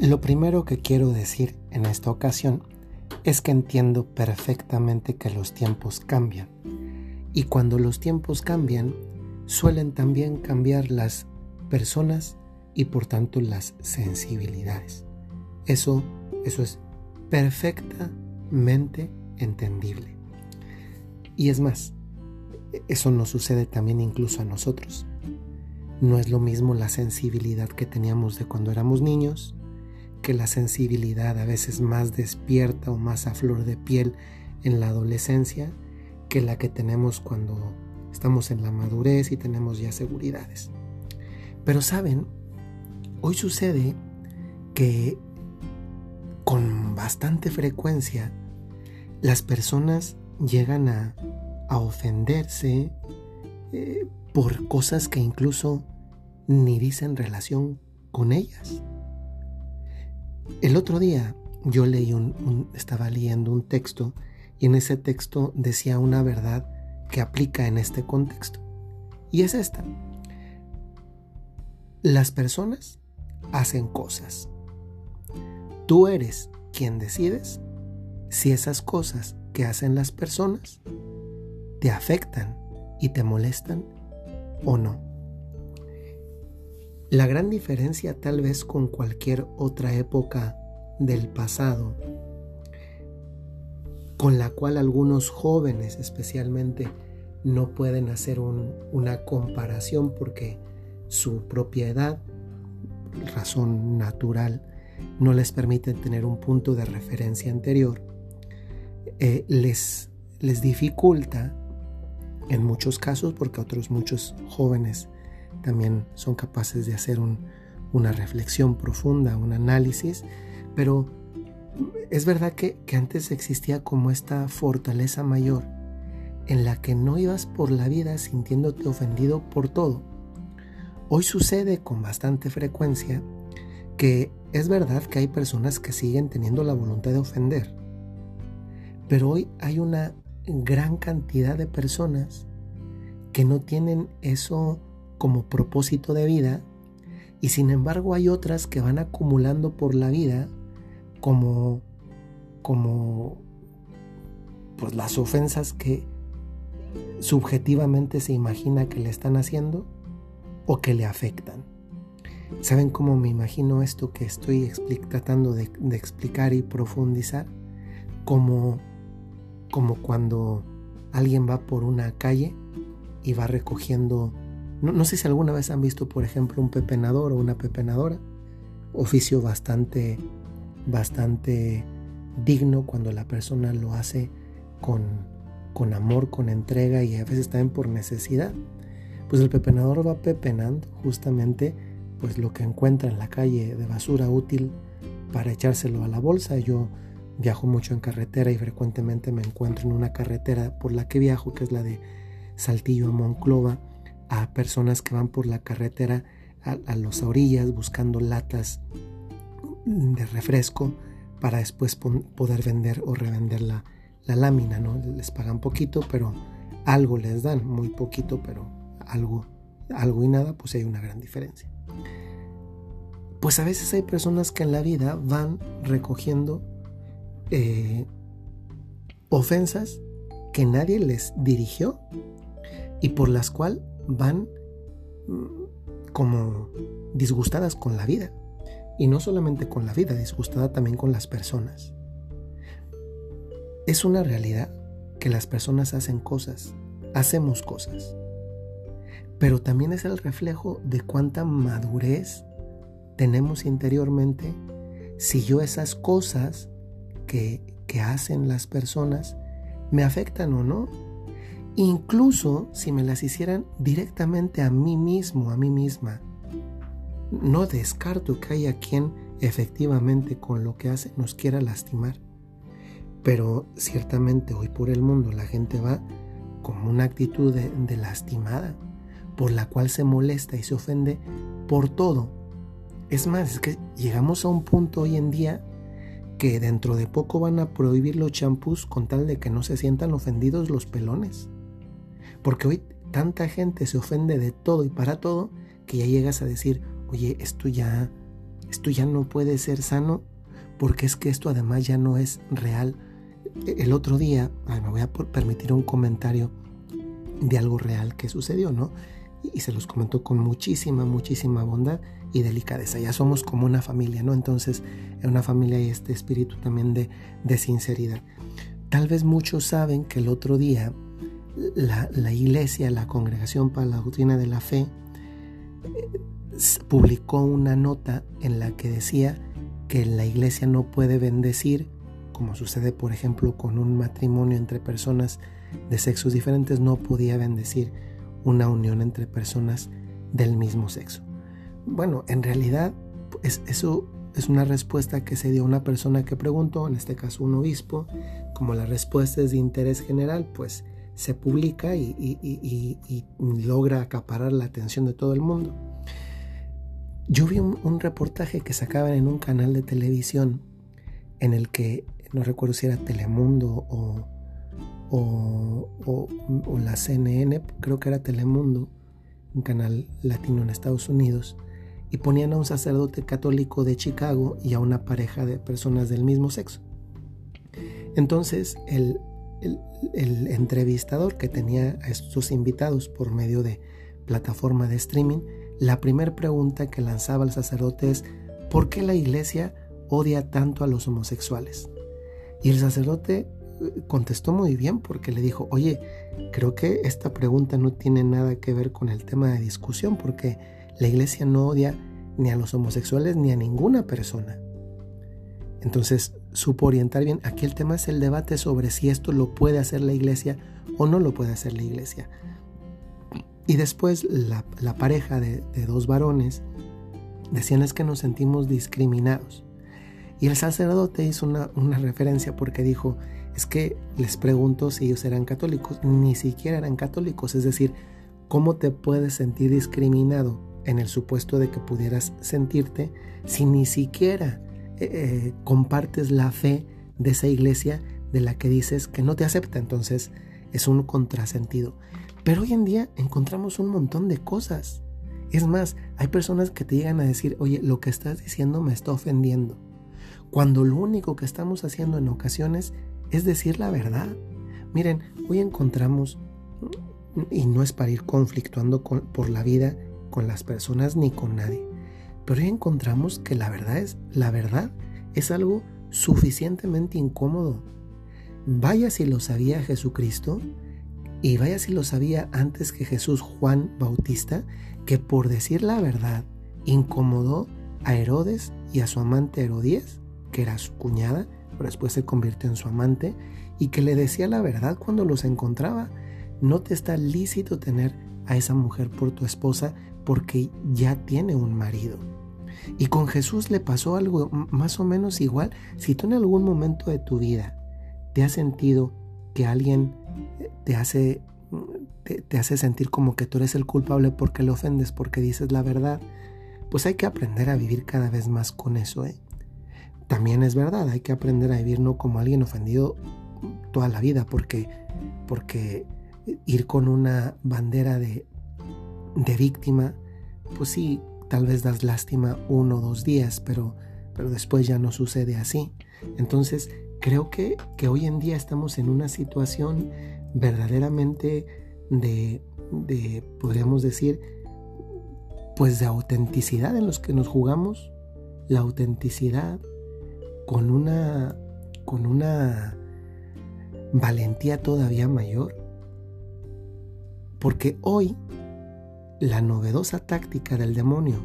Lo primero que quiero decir en esta ocasión es que entiendo perfectamente que los tiempos cambian. Y cuando los tiempos cambian, suelen también cambiar las personas y por tanto las sensibilidades. Eso, eso es perfectamente entendible. Y es más, eso nos sucede también incluso a nosotros. No es lo mismo la sensibilidad que teníamos de cuando éramos niños que la sensibilidad a veces más despierta o más a flor de piel en la adolescencia que la que tenemos cuando estamos en la madurez y tenemos ya seguridades. Pero saben, hoy sucede que con bastante frecuencia las personas llegan a, ofenderse eh, por cosas que incluso ni dicen relación con ellas. El otro día yo leí un, estaba leyendo un texto y en ese texto decía una verdad que aplica en este contexto. Y es esta. Las personas hacen cosas. Tú eres quien decides si esas cosas que hacen las personas te afectan y te molestan o no. La gran diferencia tal vez con cualquier otra época del pasado, con la cual algunos jóvenes especialmente no pueden hacer una comparación porque su propia edad, razón natural, no les permite tener un punto de referencia anterior, eh, les, les dificulta en muchos casos, porque otros muchos jóvenes también son capaces de hacer una reflexión profunda, un análisis, pero es verdad que, antes existía como esta fortaleza mayor en la que no ibas por la vida sintiéndote ofendido por todo. Hoy sucede con bastante frecuencia que es verdad que hay personas que siguen teniendo la voluntad de ofender, pero hoy hay una gran cantidad de personas que no tienen eso como propósito de vida y sin embargo hay otras que van acumulando por la vida como como pues las ofensas que subjetivamente se imagina que le están haciendo o que le afectan. ¿Saben cómo me imagino esto que estoy tratando de, de, explicar y profundizar? Como, como cuando alguien va por una calle y va recogiendo no, sé si alguna vez han visto, por ejemplo, un pepenador o una pepenadora. Oficio bastante, bastante digno cuando la persona lo hace con, con amor, con entrega y a veces también por necesidad. Pues el pepenador va pepenando justamente pues lo que encuentra en la calle de basura útil para echárselo a la bolsa. Yo viajo mucho en carretera y frecuentemente me encuentro en una carretera por la que viajo, que es la de Saltillo a Monclova, a personas que van por la carretera a, las orillas buscando latas de refresco para después poder vender o revender la, la lámina, ¿no? Les pagan poquito, pero algo les dan, muy poquito, pero algo, algo y nada, pues hay una gran diferencia. Pues a veces hay personas que en la vida van recogiendo eh, ofensas que nadie les dirigió y por las cuales van mm, como disgustadas con la vida. Y no solamente con la vida, disgustada también con las personas. Es una realidad que las personas hacen cosas, hacemos cosas. Pero también es el reflejo de cuánta madurez tenemos interiormente si yo esas cosas que, que hacen las personas me afectan o no incluso si me las hicieran directamente a mí mismo, a mí misma. No descarto que haya quien efectivamente con lo que hace nos quiera lastimar. Pero ciertamente hoy por el mundo la gente va con una actitud de, lastimada, por la cual se molesta y se ofende por todo. Es más, es que llegamos a un punto hoy en día que dentro de poco van a prohibir los champús con tal de que no se sientan ofendidos los pelones. Porque hoy tanta gente se ofende de todo y para todo que ya llegas a decir, oye, esto ya, esto ya no puede ser sano porque es que esto además ya no es real. E, el otro día, me voy a permitir un comentario de algo real que sucedió, ¿no? Y se los comentó con muchísima, muchísima bondad y delicadeza. Ya somos como una familia, ¿no? Entonces, en una familia hay este espíritu también de, de sinceridad. Tal vez muchos saben que el otro día la, iglesia, la Congregación para la Doctrina de la Fe, publicó una nota en la que decía que la iglesia no puede bendecir, como sucede por ejemplo con un matrimonio entre personas de sexos diferentes, no podía bendecir una unión entre personas del mismo sexo. Bueno, en realidad es, eso es una respuesta que se dio a una persona que preguntó, en este caso un obispo, como la respuesta es de interés general, pues se publica y, logra acaparar la atención de todo el mundo. Yo vi un, reportaje que sacaban en un canal de televisión en el que, no recuerdo si era Telemundo o, o, la CNN, creo que era Telemundo, un canal latino en Estados Unidos, y ponían a un sacerdote católico de Chicago y a una pareja de personas del mismo sexo. Entonces el, el, entrevistador que tenía a estos invitados por medio de plataforma de streaming, la primera pregunta que lanzaba el sacerdote es, ¿por qué la iglesia odia tanto a los homosexuales? Y el sacerdote eh, contestó muy bien porque le dijo, oye, creo que esta pregunta no tiene nada que ver con el tema de discusión porque la iglesia no odia ni a los homosexuales ni a ninguna persona. Entonces supo orientar bien. Aquí el tema es el debate sobre si esto lo puede hacer la iglesia o no lo puede hacer la iglesia. Y después la, pareja de, dos varones decían es que nos sentimos discriminados. Y el sacerdote hizo una, una referencia porque dijo, es que les pregunto si ellos eran católicos, ni siquiera eran católicos, es decir, ¿cómo te puedes sentir discriminado en el supuesto de que pudieras sentirte si ni siquiera eh, compartes la fe de esa iglesia de la que dices que no te acepta. Entonces es un contrasentido. Pero hoy en día encontramos un montón de cosas. Es más, hay personas que te llegan a decir, oye, lo que estás diciendo me está ofendiendo. Cuando lo único que estamos haciendo en ocasiones es decir la verdad. Miren, hoy encontramos, y no es para ir conflictuando por la vida con las personas ni con nadie, encontramos que la verdad es, la verdad es algo suficientemente incómodo. Vaya si lo sabía Jesucristo y vaya si lo sabía antes que Jesús Juan Bautista, que por decir la verdad incomodó a Herodes y a su amante Herodías, que era su cuñada, pero después se convirtió en su amante, y que le decía la verdad cuando los encontraba. No te está lícito tener a esa mujer por tu esposa porque ya tiene un marido. Y con Jesús le pasó algo más o menos igual. Si tú en algún momento de tu vida te has sentido que alguien eh, te hace, te, hace sentir como que tú eres el culpable porque le ofendes, porque dices la verdad, pues hay que aprender a vivir cada vez más con eso. ¿eh? También es verdad, hay que aprender a vivir no como alguien ofendido toda la vida, porque, porque ir con una bandera de, de víctima, pues sí, tal vez das lástima uno o dos días, pero, pero después ya no sucede así. Entonces, creo que, que hoy en día estamos en una situación verdaderamente de, de, podríamos decir, pues de autenticidad en los que nos jugamos, la autenticidad con una, con una valentía todavía mayor. Porque hoy la novedosa táctica del demonio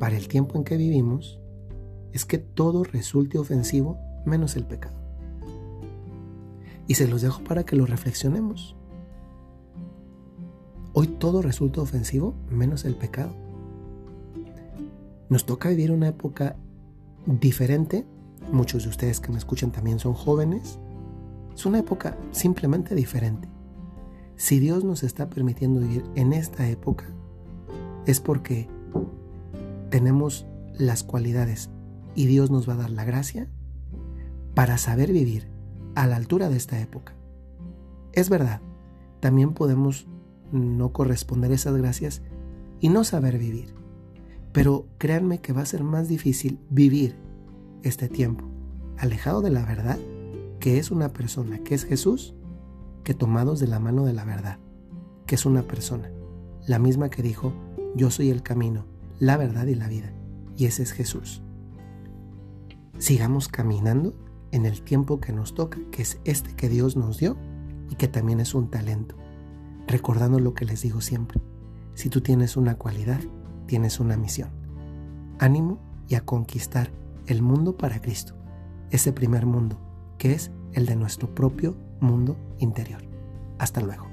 para el tiempo en que vivimos es que todo resulte ofensivo menos el pecado. Y se los dejo para que lo reflexionemos. Hoy todo resulta ofensivo menos el pecado. Nos toca vivir una época diferente. Muchos de ustedes que me escuchan también son jóvenes. Es una época simplemente diferente. Si Dios nos está permitiendo vivir en esta época, es porque tenemos las cualidades y Dios nos va a dar la gracia para saber vivir a la altura de esta época. Es verdad, también podemos no corresponder esas gracias y no saber vivir. Pero créanme que va a ser más difícil vivir este tiempo alejado de la verdad, que es una persona, que es Jesús, que tomados de la mano de la verdad, que es una persona, la misma que dijo, yo soy el camino, la verdad y la vida, y ese es Jesús. Sigamos caminando en el tiempo que nos toca, que es este que Dios nos dio y que también es un talento, recordando lo que les digo siempre, si tú tienes una cualidad, tienes una misión. Ánimo y a conquistar el mundo para Cristo, ese primer mundo, que es el de nuestro propio mundo interior. Hasta luego.